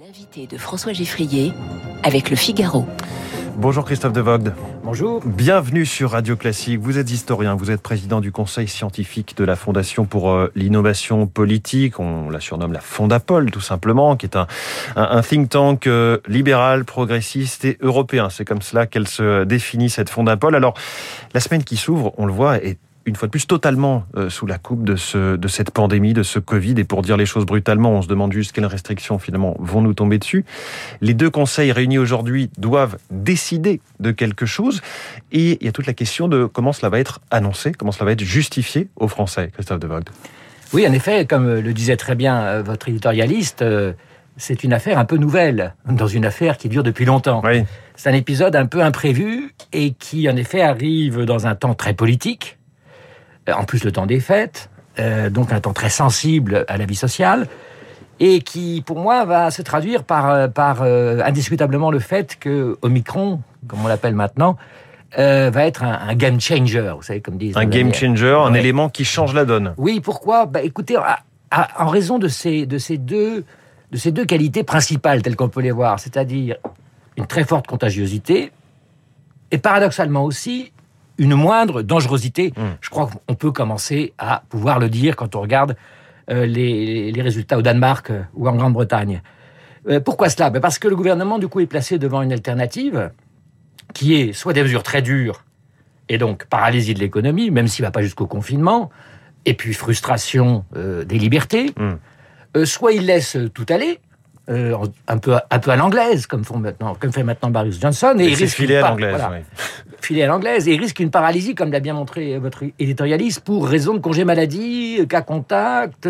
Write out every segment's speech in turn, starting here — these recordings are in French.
L'invité de François Geffrier avec le Figaro. Bonjour Christophe de Vogt. Bonjour. Bienvenue sur Radio Classique. Vous êtes historien, vous êtes président du conseil scientifique de la Fondation pour euh, l'innovation politique. On la surnomme la Fondapol, tout simplement, qui est un, un, think tank euh, libéral, progressiste et européen. C'est comme cela qu'elle se définit, cette Fondapol. Alors, la semaine qui s'ouvre, on le voit, est une fois de plus totalement euh, sous la coupe de, ce, de cette pandémie, de ce Covid. Et pour dire les choses brutalement, on se demande juste quelles restrictions finalement vont nous tomber dessus. Les deux conseils réunis aujourd'hui doivent décider de quelque chose. Et il y a toute la question de comment cela va être annoncé, comment cela va être justifié aux Français, Christophe de Vogt. Oui, en effet, comme le disait très bien euh, votre éditorialiste, euh, c'est une affaire un peu nouvelle, dans une affaire qui dure depuis longtemps. Oui. C'est un épisode un peu imprévu et qui, en effet, arrive dans un temps très politique euh, en plus le temps des fêtes, euh, donc un temps très sensible à la vie sociale, et qui, pour moi, va se traduire par, euh, par indiscutablement le fait que Omicron, comme on l'appelle maintenant, va être un, game changer, vous savez, comme disent. Un game changer, un élément qui change la donne. Oui, pourquoi? Bah, Écoutez, en raison de ces, de, ces deux, de ces deux qualités principales, telles qu'on peut les voir, c'est-à-dire une très forte contagiosité, et paradoxalement aussi une moindre dangerosité. Hmm. Je crois qu'on peut commencer à pouvoir le dire quand on regarde euh, les, résultats au Danemark euh, ou en Grande-Bretagne. Euh, pourquoi cela? Ben Parce que le gouvernement, du coup, est placé devant une alternative qui est soit des mesures très dures, et donc paralysie de l'économie, même s'il ne va pas jusqu'au confinement, et puis frustration des libertés, hmm. soit il laisse tout aller, euh, un peu un peu à l'anglaise comme font maintenant comme fait maintenant Boris Johnson et, il risque filer à l'anglaise filer à l'anglaise et il risque une paralysie comme l'a bien montré votre éditorialiste pour raison de congé maladie cas contact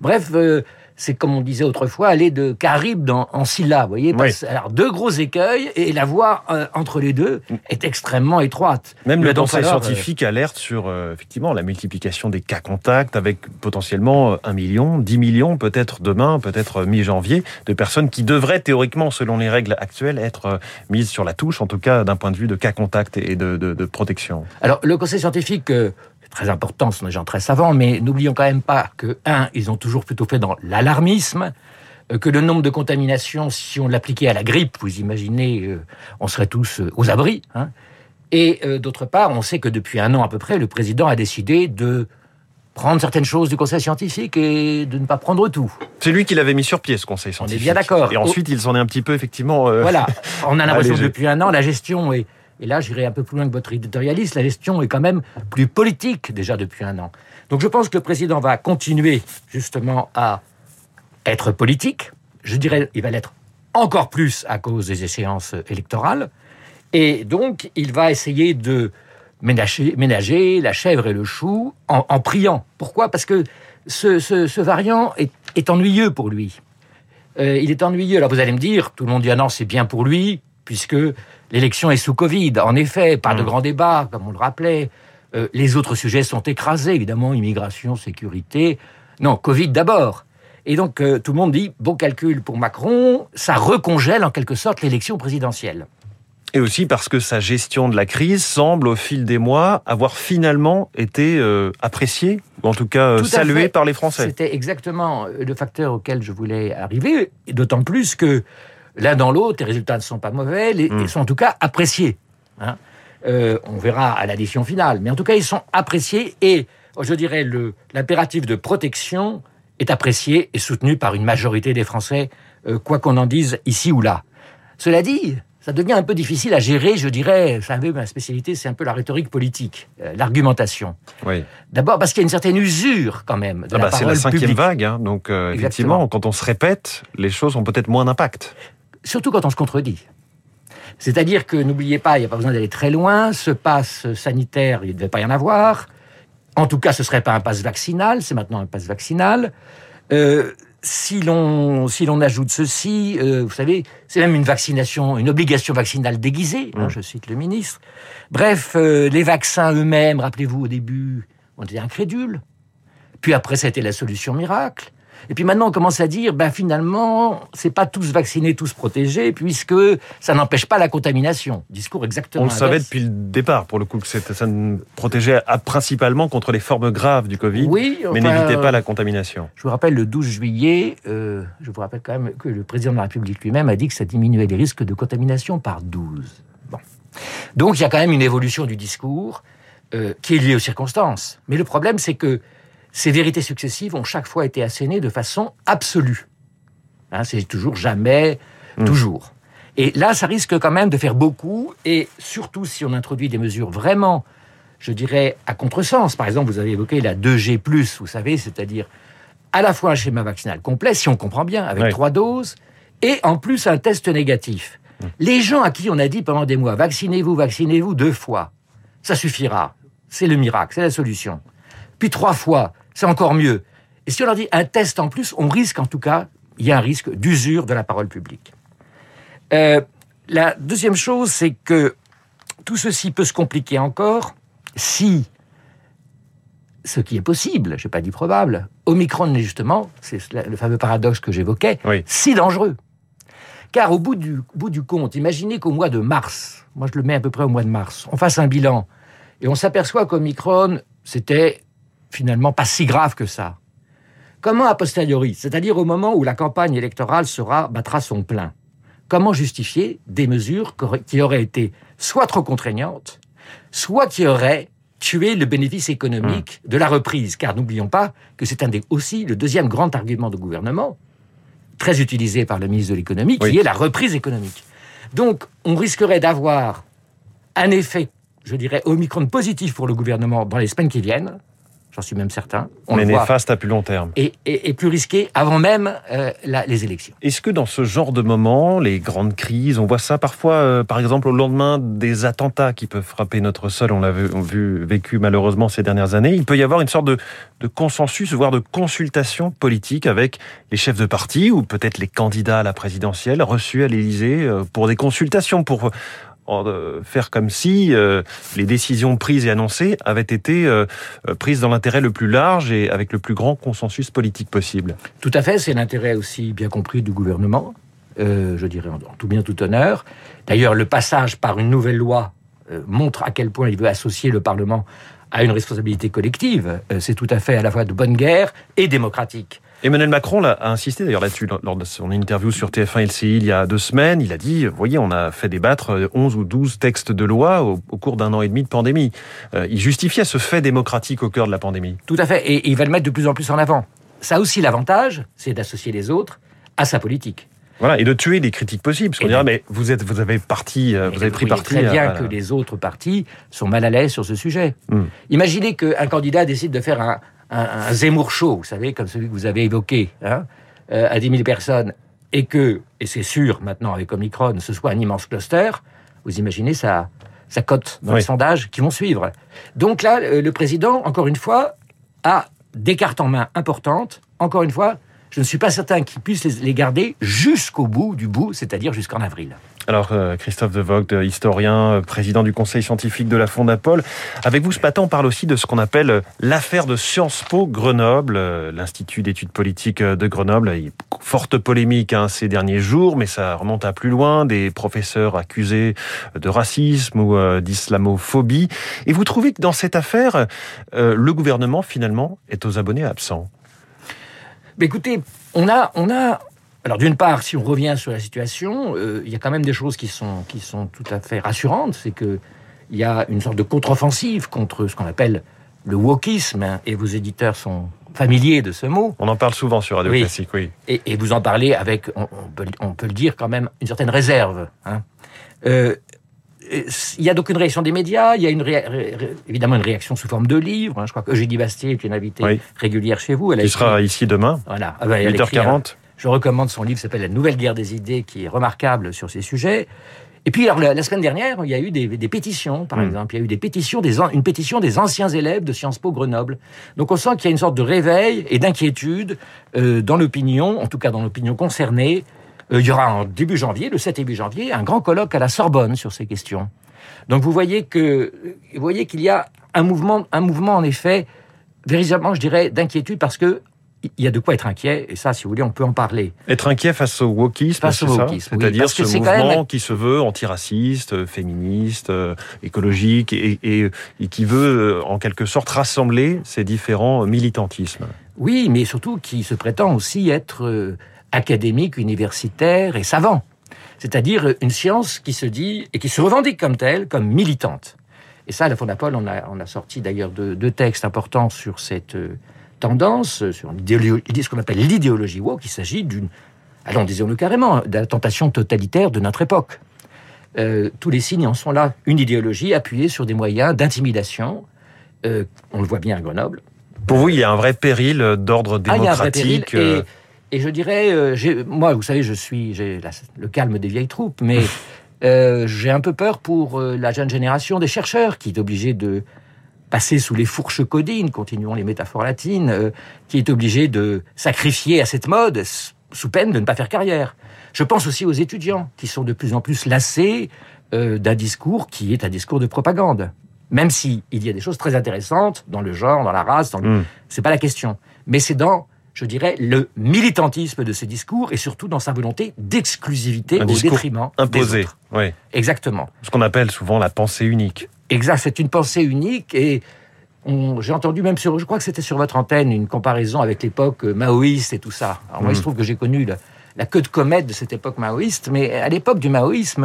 bref euh, c'est comme on disait autrefois, aller de Caribe dans, en Scylla, vous voyez Alors, deux gros écueils, et la voie euh, entre les deux est extrêmement étroite. Même le conseil scientifique alerte sur, euh, effectivement, la multiplication des cas contacts, avec potentiellement 1 million, 10 millions, peut-être demain, peut-être mi-janvier, de personnes qui devraient, théoriquement, selon les règles actuelles, être euh, mises sur la touche, en tout cas d'un point de vue de cas contacts et de, de protection. Alors, le conseil scientifique très important, ce sont des gens très savants, mais n'oublions quand même pas que, un, ils ont toujours plutôt fait dans l'alarmisme, euh, que le nombre de contaminations, si on l'appliquait à la grippe, vous imaginez, euh, on serait tous euh, aux abris. Hein. Et d'autre part, on sait que depuis un an à peu près, le président a décidé de prendre certaines choses du conseil scientifique et de ne pas prendre tout. C'est lui qui l'avait mis sur pied, ce conseil scientifique. On est bien d'accord. Et ensuite, il s'en est un petit peu, effectivement... Voilà, on a l'impression que depuis un an, la gestion est et là, j'irai un peu plus loin que votre éditorialiste, la gestion est quand même plus politique déjà depuis un an. Donc je pense que le président va continuer justement à être politique. Je dirais, il va l'être encore plus à cause des échéances électorales. Et donc, il va essayer de ménager, la chèvre et le chou en, priant. Pourquoi? Parce que ce, variant est, ennuyeux pour lui. Euh, il est ennuyeux. Alors vous allez me dire, tout le monde dit ah non, c'est bien pour lui, puisque l'élection est sous Covid. En effet, pas de mmh. grand débat, comme on le rappelait. Euh, les autres sujets sont écrasés, évidemment, immigration, sécurité. Non, Covid d'abord. Et donc, euh, tout le monde dit, bon calcul pour Macron, ça recongèle en quelque sorte l'élection présidentielle. Et aussi parce que sa gestion de la crise semble, au fil des mois, avoir finalement été euh, appréciée, ou en tout cas saluée par les Français. C'était exactement le facteur auquel je voulais arriver, d'autant plus que l'un dans l'autre, les résultats ne sont pas mauvais, ils hmm. sont en tout cas appréciés. Hein. Euh, on verra à l'addition finale, mais en tout cas, ils sont appréciés et, je dirais, l'impératif de protection est apprécié et soutenu par une majorité des Français, euh, quoi qu'on en dise ici ou là. Cela dit, ça devient un peu difficile à gérer, je dirais. Vous savez, ma spécialité, c'est un peu la rhétorique politique, euh, l'argumentation. Oui. D'abord parce qu'il y a une certaine usure, quand même. Ah bah, c'est la cinquième vague, hein. donc effectivement, quand on se répète, les choses ont peut-être moins d'impact surtout quand on se contredit. C'est-à-dire que, n'oubliez pas, il n'y a pas besoin d'aller très loin, ce passe sanitaire, il ne devait pas y en avoir. En tout cas, ce ne serait pas un passe vaccinal, c'est maintenant un passe vaccinal. Euh, si l'on si l'on ajoute ceci, euh, vous savez, c'est même une vaccination, une obligation vaccinale déguisée. Hein, mmh. je cite le ministre. Bref, euh, les vaccins eux-mêmes, rappelez-vous au début, on était incrédules. Puis après, c'était la solution miracle. Et puis maintenant, on commence à dire, ben finalement, c'est pas tous vaccinés, tous protégés, puisque ça n'empêche pas la contamination. Discours exactement. On le savait depuis le départ, pour le coup, que ça ne protégeait principalement contre les formes graves du Covid, oui, mais n'évitait pas la contamination. Je vous rappelle, le 12 juillet, euh, je vous rappelle quand même que le président de la République lui-même a dit que ça diminuait les risques de contamination par 12. Bon. Donc il y a quand même une évolution du discours euh, qui est liée aux circonstances. Mais le problème, c'est que ces vérités successives ont chaque fois été assénées de façon absolue. Hein, c'est toujours jamais, hmm. toujours. Et là, ça risque quand même de faire beaucoup, et surtout si on introduit des mesures vraiment, je dirais, à contresens. Par exemple, vous avez évoqué la 2G+, vous savez, c'est-à-dire à la fois un schéma vaccinal complet, si on comprend bien, avec trois doses, et en plus un test négatif. Hmm. Les gens à qui on a dit pendant des mois, vaccinez-vous, vaccinez-vous deux fois, ça suffira. C'est le miracle, c'est la solution. Puis trois fois, c'est encore mieux. Et si on leur dit un test en plus, on risque en tout cas, il y a un risque d'usure de la parole publique. Euh, la deuxième chose, c'est que tout ceci peut se compliquer encore si, ce qui est possible, je n'ai pas dit probable, Omicron est justement, c'est le fameux paradoxe que j'évoquais, si dangereux. Car au bout du, bout du compte, imaginez qu'au mois de mars, moi je le mets à peu près au mois de mars, on fasse un bilan et on s'aperçoit qu'Omicron, c'était finalement pas si grave que ça. Comment a posteriori, c'est-à-dire au moment où la campagne électorale sera battra son plein, comment justifier des mesures qui auraient été soit trop contraignantes, soit qui auraient tué le bénéfice économique mmh. de la reprise? Car n'oublions pas que c'est un des, aussi le deuxième grand argument du gouvernement, très utilisé par le ministre de l'économie, qui est la reprise économique. Donc, on risquerait d'avoir un effet, je dirais, Omicron positif pour le gouvernement dans les semaines qui viennent, j'en suis même certain. On Mais néfaste à plus long terme. Et, plus risqué avant même euh, les élections. Est-ce que dans ce genre de moment, les grandes crises, on voit ça parfois, euh, par exemple, au lendemain des attentats qui peuvent frapper notre sol, on l'a vu, vécu malheureusement ces dernières années, il peut y avoir une sorte de, de consensus, voire de consultation politique avec les chefs de parti ou peut-être les candidats à la présidentielle reçus à l'Élysée euh, pour des consultations, pour faire comme si euh, les décisions prises et annoncées avaient été euh, prises dans l'intérêt le plus large et avec le plus grand consensus politique possible. Tout à fait, c'est l'intérêt aussi bien compris du gouvernement, euh, je dirais en, tout bien tout honneur. D'ailleurs, le passage par une nouvelle loi montre à quel point il veut associer le Parlement à une responsabilité collective. c'est tout à fait à la fois de bonne guerre et démocratique. Emmanuel Macron a insisté d'ailleurs là-dessus lors de son interview sur TF1 LCI il y a deux semaines. Il a dit, vous voyez, on a fait débattre 11 ou 12 textes de loi au, cours d'un an et demi de pandémie. Euh, il justifiait ce fait démocratique au cœur de la pandémie. Tout à fait, et il va le mettre de plus en plus en avant. Ça a aussi l'avantage, c'est d'associer les autres à sa politique. Voilà, et de tuer les critiques possibles. Parce qu'on dira, mais vous êtes, vous avez parti, euh, vous avez pris parti. très bien que les autres partis sont mal à l'aise sur ce sujet. Hmm. Imaginez qu'un candidat décide de faire un, un, Zemmour chaud, vous savez, comme celui que vous avez évoqué, hein, euh, à 10 000 personnes, et que, et c'est sûr maintenant avec Omicron, ce soit un immense cluster, vous imaginez ça, ça cote dans les sondages qui vont suivre. Donc là, le président, encore une fois, a des cartes en main importantes. Encore une fois, je ne suis pas certain qu'il puisse les garder jusqu'au bout du bout, c'est-à-dire jusqu'en avril. Alors, euh, Christophe de Vogt, historien, euh, président du conseil scientifique de la Fondapol. Avec vous, ce matin, on parle aussi de ce qu'on appelle euh, l'affaire de Sciences Po Grenoble, l'Institut d'études politiques de Grenoble. Il y a forte polémique hein, ces derniers jours, mais ça remonte à plus loin, des professeurs accusés de racisme ou d'islamophobie. Et vous trouvez que dans cette affaire, le gouvernement, finalement, est aux abonnés absents? Mais écoutez, on a, on a alors d'une part, si on revient sur la situation, euh, il y a quand même des choses qui sont, qui sont tout à fait rassurantes. C'est qu'il y a une sorte de contre-offensive contre ce qu'on appelle le wokisme, hein, et vos éditeurs sont familiers de ce mot. On en parle souvent sur Radio Classique, oui. Et, vous en parlez avec, on, peut, le dire quand même, une certaine réserve. Hein. Euh, il y a donc une réaction des médias, il y a une évidemment une réaction sous forme de livre. Hein. Je crois que Eugénie Bastier est une invitée régulière chez vous. Elle a sera ici demain. Voilà. 8h40. Je recommande son livre, s'appelle La Nouvelle Guerre des idées, qui est remarquable sur ces sujets. Et puis, alors, la, semaine dernière, il y a eu des, pétitions, par hmm. exemple. Il y a eu des pétitions, des, une pétition des anciens élèves de Sciences Po Grenoble. Donc, on sent qu'il y a une sorte de réveil et d'inquiétude euh, dans l'opinion, en tout cas dans l'opinion concernée. Euh, il y aura en début janvier, le 7 début janvier, un grand colloque à la Sorbonne sur ces questions. Donc, vous voyez que, vous voyez qu'il y a un mouvement, un mouvement en effet, véritablement, je dirais, d'inquiétude parce que il y a de quoi être inquiet, et ça, si vous voulez, on peut en parler. Être inquiet face au wokisme, c'est ça C'est-à-dire ce mouvement qui se veut antiraciste, féministe, euh, écologique, et, et, qui veut, euh, en quelque sorte, rassembler ces différents militantismes. Oui, mais surtout qui se prétend aussi être euh, académique, universitaire et savant. C'est-à-dire une science qui se dit, et qui se revendique comme telle, comme militante. Et ça, à la Fondapol, on a, on a sorti d'ailleurs deux, textes importants sur cette tendance, sur ce qu'on appelle l'idéologie woke. Il s'agit d'une, allons disons-le carrément, de la tentation totalitaire de notre époque. Euh, tous les signes en sont là. Une idéologie appuyée sur des moyens d'intimidation. Euh, on le voit bien à Grenoble. Pour vous, il y a un vrai péril d'ordre démocratique. Ah, il y a un vrai péril. Et, je dirais, euh, moi, vous savez, je suis j'ai le calme des vieilles troupes, mais j'ai un peu peur pour la jeune génération des chercheurs qui est obligée de passer sous les fourches codines, continuons les métaphores latines, euh, qui est obligé de sacrifier à cette mode sous peine de ne pas faire carrière. Je pense aussi aux étudiants qui sont de plus en plus lassés euh, d'un discours qui est un discours de propagande. Même si il y a des choses très intéressantes dans le genre, dans la race, dans le... Hmm. c'est pas la question. Mais c'est dans, je dirais, le militantisme de ces discours et surtout dans sa volonté d'exclusivité au détriment imposé. Des autres. Oui. Exactement. Ce qu'on appelle souvent la pensée unique. Exact, c'est une pensée unique et j'ai entendu même sur, je crois que c'était sur votre antenne, une comparaison avec l'époque maoïste et tout ça. Alors moi, il se mm. trouve que j'ai connu la, queue de comète de cette époque maoïste, mais à l'époque du maoïsme,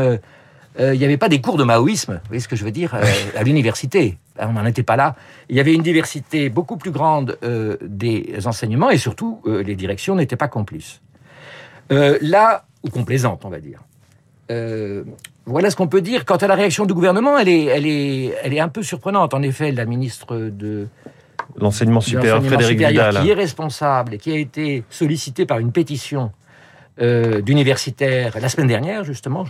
euh, il n'y avait pas des cours de maoïsme, vous voyez ce que je veux dire, euh, à l'université. On n'en était pas là. Il y avait une diversité beaucoup plus grande euh, des enseignements et surtout, les directions n'étaient pas complices. là, ou complaisantes, on va dire. Euh, voilà ce qu'on peut dire. Quant à la réaction du gouvernement, elle est, elle est, elle est un peu surprenante. En effet, la ministre de l'enseignement supérieur, Frédéric Vidal, qui est responsable et qui a été sollicité par une pétition euh, d'universitaires la semaine dernière, justement,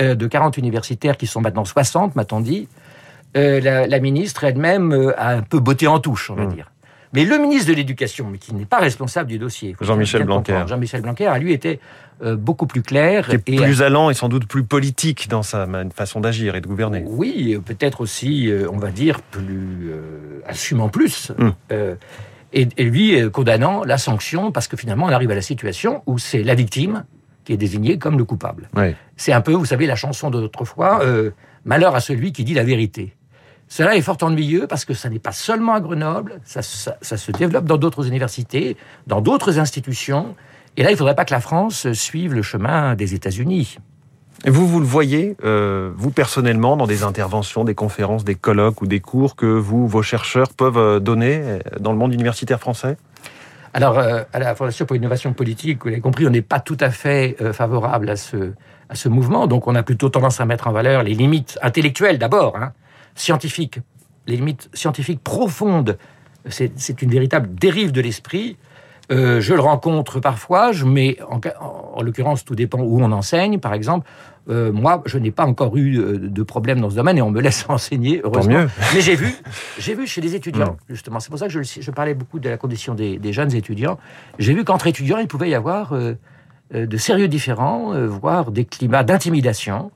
euh, de 40 universitaires qui sont maintenant 60, m'a-t-on dit. La, la, ministre elle-même a un peu botté en touche, on va hmm. dire. Mais le ministre de l'Éducation, mais qui n'est pas responsable du dossier, Jean-Michel Blanquer, Jean-Michel Blanquer, a lui été euh, beaucoup plus clair. et plus allant et sans doute plus politique dans sa façon d'agir et de gouverner. Oui, peut-être aussi, euh, on va dire, plus euh, assumant plus. Hum. Et, lui condamnant la sanction parce que finalement on arrive à la situation où c'est la victime qui est désignée comme le coupable. C'est un peu, vous savez, la chanson d'autrefois, Malheur à celui qui dit la vérité. Cela est fort ennuyeux parce que ça n'est pas seulement à Grenoble, ça, se développe dans d'autres universités, dans d'autres institutions. Et là, il ne faudrait pas que la France suive le chemin des États-Unis. Vous, vous le voyez, euh, vous personnellement, dans des interventions, des conférences, des colloques ou des cours que vous, vos chercheurs, peuvent euh, donner euh, dans le monde universitaire français? Alors, à la Fondation pour l'innovation politique, vous l'avez compris, on n'est pas tout à fait favorable à ce, à ce mouvement. Donc, on a plutôt tendance à mettre en valeur les limites intellectuelles d'abord, hein, scientifiques, les limites scientifiques profondes. C'est une véritable dérive de l'esprit. Euh, je le rencontre parfois, je, mais en, l'occurrence, tout dépend où on enseigne. Par exemple, euh, moi, je n'ai pas encore eu euh, de problème dans ce domaine et on me laisse enseigner, heureusement. Mais j'ai vu, j'ai vu chez les étudiants, mm. justement. C'est pour ça que je, parlais beaucoup de la condition des, jeunes étudiants. J'ai vu qu'entre étudiants, il pouvait y avoir de sérieux différents, voire des climats d'intimidation.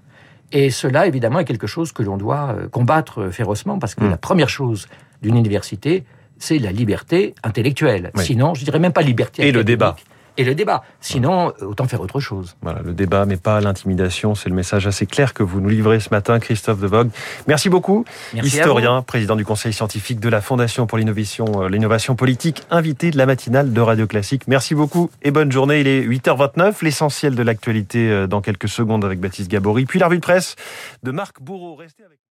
Et cela, évidemment, est quelque chose que l'on doit euh, combattre férocement, parce que mm. la première chose d'une université, c'est la liberté intellectuelle. Sinon, je dirais même pas liberté. Et le débat et le débat. Sinon, euh, autant faire autre chose. Voilà, le débat, mais pas l'intimidation. C'est le message assez clair que vous nous livrez ce matin, Christophe de Vogue. Merci beaucoup. Historien, président du conseil scientifique de la Fondation pour l'innovation, euh, l'innovation politique, invité de la matinale de Radio Classique. Merci beaucoup et bonne journée. Il est 8h29. L'essentiel de l'actualité euh, dans quelques secondes avec Baptiste Gabory. Puis la revue de presse de Marc Bourreau. Restez avec